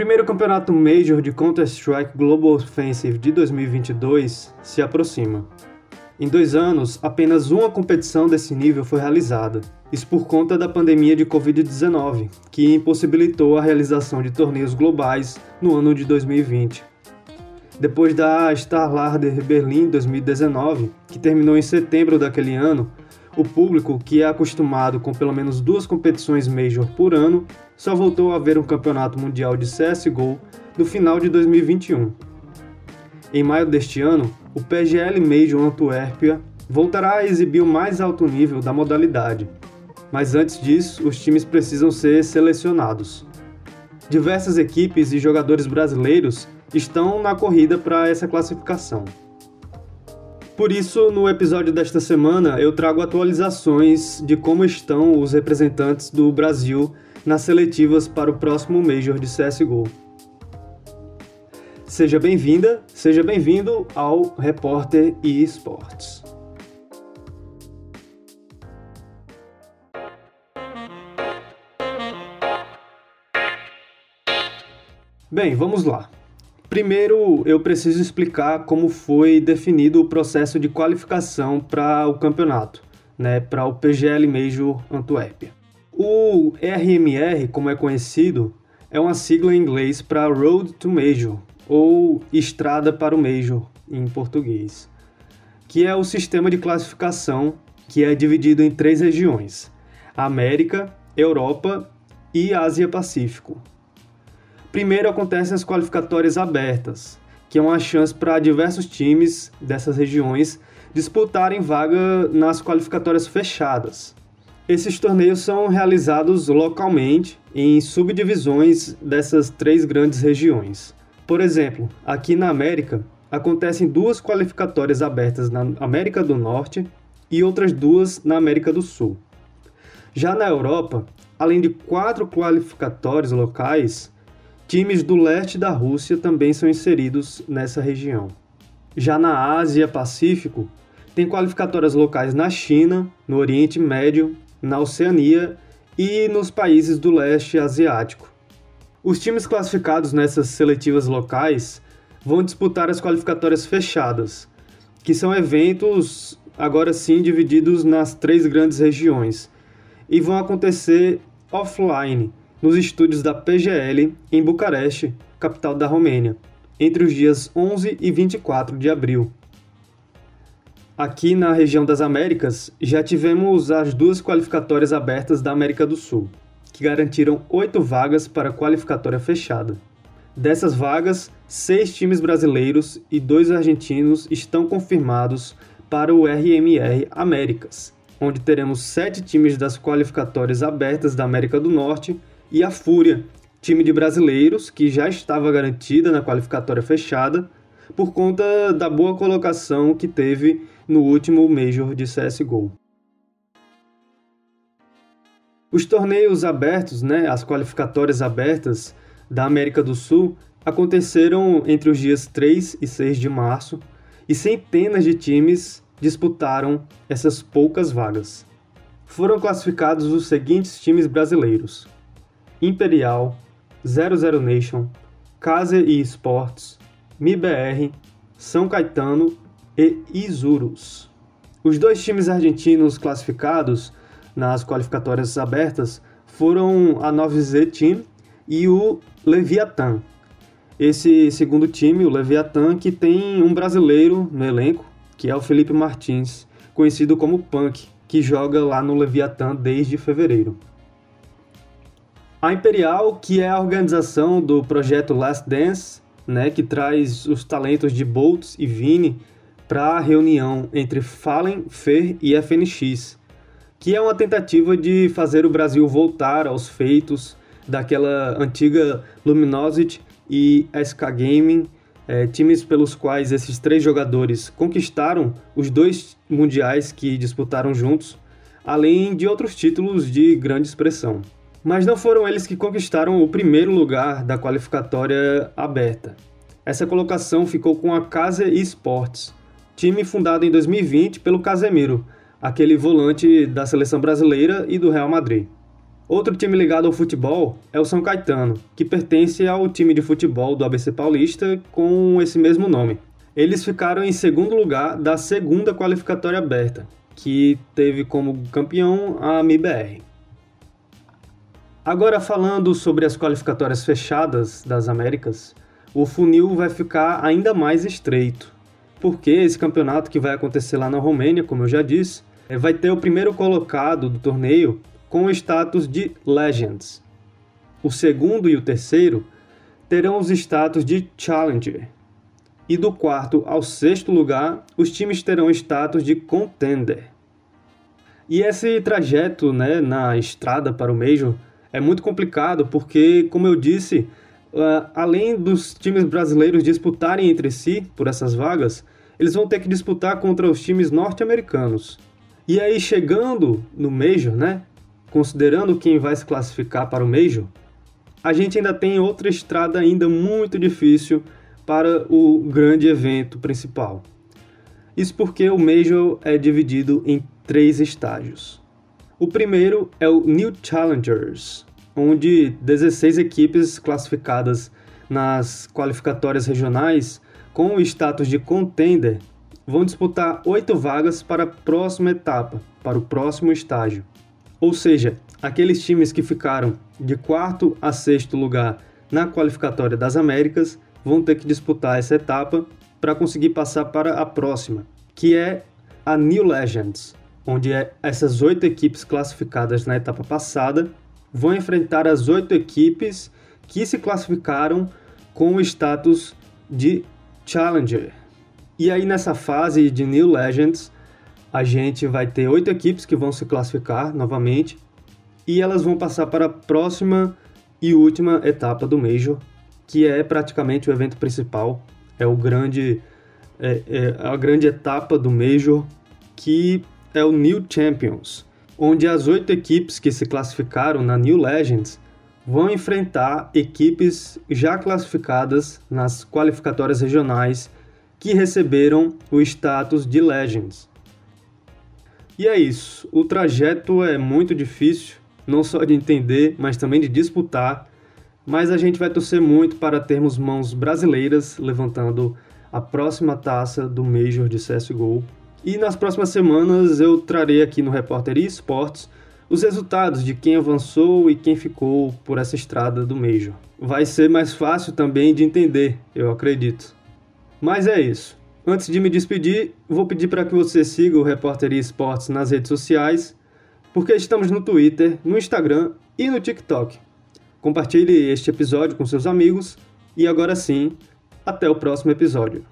primeiro campeonato Major de Counter-Strike Global Offensive de 2022 se aproxima. Em dois anos, apenas uma competição desse nível foi realizada, isso por conta da pandemia de Covid-19, que impossibilitou a realização de torneios globais no ano de 2020. Depois da Starlarder Berlim 2019, que terminou em setembro daquele ano, o público, que é acostumado com pelo menos duas competições Major por ano, só voltou a ver um campeonato mundial de CSGO no final de 2021. Em maio deste ano, o PGL Major Antuérpia voltará a exibir o mais alto nível da modalidade. Mas antes disso, os times precisam ser selecionados. Diversas equipes e jogadores brasileiros estão na corrida para essa classificação. Por isso, no episódio desta semana, eu trago atualizações de como estão os representantes do Brasil nas seletivas para o próximo Major de CSGO. Seja bem-vinda, seja bem-vindo ao Repórter eSports. Bem, vamos lá. Primeiro, eu preciso explicar como foi definido o processo de qualificação para o campeonato, né, para o PGL Major Antuérpia. O RMR, como é conhecido, é uma sigla em inglês para Road to Major, ou Estrada para o Major em português, que é o sistema de classificação que é dividido em três regiões: América, Europa e Ásia-Pacífico. Primeiro acontecem as qualificatórias abertas, que é uma chance para diversos times dessas regiões disputarem vaga nas qualificatórias fechadas. Esses torneios são realizados localmente em subdivisões dessas três grandes regiões. Por exemplo, aqui na América, acontecem duas qualificatórias abertas na América do Norte e outras duas na América do Sul. Já na Europa, além de quatro qualificatórios locais, times do leste da Rússia também são inseridos nessa região. Já na Ásia Pacífico, tem qualificatórias locais na China, no Oriente Médio, na Oceania e nos países do leste asiático. Os times classificados nessas seletivas locais vão disputar as qualificatórias fechadas, que são eventos agora sim divididos nas três grandes regiões e vão acontecer offline nos estúdios da PGL em Bucareste, capital da Romênia, entre os dias 11 e 24 de abril. Aqui na região das Américas já tivemos as duas qualificatórias abertas da América do Sul que garantiram oito vagas para a qualificatória fechada. Dessas vagas, seis times brasileiros e dois argentinos estão confirmados para o RMR Américas, onde teremos sete times das qualificatórias abertas da América do Norte e a Fúria, time de brasileiros que já estava garantida na qualificatória fechada por conta da boa colocação que teve no último Major de CSGO. Os torneios abertos, né, as qualificatórias abertas da América do Sul aconteceram entre os dias 3 e 6 de março e centenas de times disputaram essas poucas vagas. Foram classificados os seguintes times brasileiros: Imperial, 00 Nation, Casa e Esportes, MIBR, São Caetano e Isurus. Os dois times argentinos classificados nas qualificatórias abertas foram a 9Z Team e o Leviathan. Esse segundo time, o Leviathan, que tem um brasileiro no elenco, que é o Felipe Martins, conhecido como Punk, que joga lá no Leviathan desde fevereiro. A Imperial, que é a organização do projeto Last Dance, né, que traz os talentos de Boltz e Vini para a reunião entre Fallen, Fer e FNX, que é uma tentativa de fazer o Brasil voltar aos feitos daquela antiga Luminosity e SK Gaming, é, times pelos quais esses três jogadores conquistaram os dois mundiais que disputaram juntos, além de outros títulos de grande expressão. Mas não foram eles que conquistaram o primeiro lugar da qualificatória aberta. Essa colocação ficou com a Casa Esportes, time fundado em 2020 pelo Casemiro, aquele volante da seleção brasileira e do Real Madrid. Outro time ligado ao futebol é o São Caetano, que pertence ao time de futebol do ABC Paulista com esse mesmo nome. Eles ficaram em segundo lugar da segunda qualificatória aberta, que teve como campeão a MIBR. Agora falando sobre as qualificatórias fechadas das Américas, o funil vai ficar ainda mais estreito, porque esse campeonato que vai acontecer lá na Romênia, como eu já disse, é, vai ter o primeiro colocado do torneio com o status de Legends. O segundo e o terceiro terão os status de Challenger. E do quarto ao sexto lugar, os times terão status de Contender. E esse trajeto né, na estrada para o Major é muito complicado porque, como eu disse, uh, além dos times brasileiros disputarem entre si por essas vagas, eles vão ter que disputar contra os times norte-americanos. E aí, chegando no Major, né, considerando quem vai se classificar para o Major, a gente ainda tem outra estrada ainda muito difícil para o grande evento principal. Isso porque o Major é dividido em três estágios. O primeiro é o New Challengers, onde 16 equipes classificadas nas qualificatórias regionais com o status de contender vão disputar oito vagas para a próxima etapa, para o próximo estágio. Ou seja, aqueles times que ficaram de quarto a sexto lugar na qualificatória das Américas vão ter que disputar essa etapa para conseguir passar para a próxima, que é a New Legends, onde é essas oito equipes classificadas na etapa passada vão enfrentar as oito equipes que se classificaram com o status de Challenger. E aí nessa fase de New Legends, a gente vai ter oito equipes que vão se classificar novamente e elas vão passar para a próxima e última etapa do Major, que é praticamente o evento principal, é o grande é, é a grande etapa do Major, que é o New Champions, onde as oito equipes que se classificaram na New Legends vão enfrentar equipes já classificadas nas qualificatórias regionais que receberam o status de Legends. E é isso. O trajeto é muito difícil, não só de entender, mas também de disputar. Mas a gente vai torcer muito para termos mãos brasileiras levantando a próxima taça do Major de CSGO. E nas próximas semanas eu trarei aqui no Repórter Esportes os resultados de quem avançou e quem ficou por essa estrada do Major. Vai ser mais fácil também de entender, eu acredito. Mas é isso. Antes de me despedir, vou pedir para que você siga o Repórter Esportes nas redes sociais, porque estamos no Twitter, no Instagram e no TikTok. Compartilhe este episódio com seus amigos e agora sim, até o próximo episódio.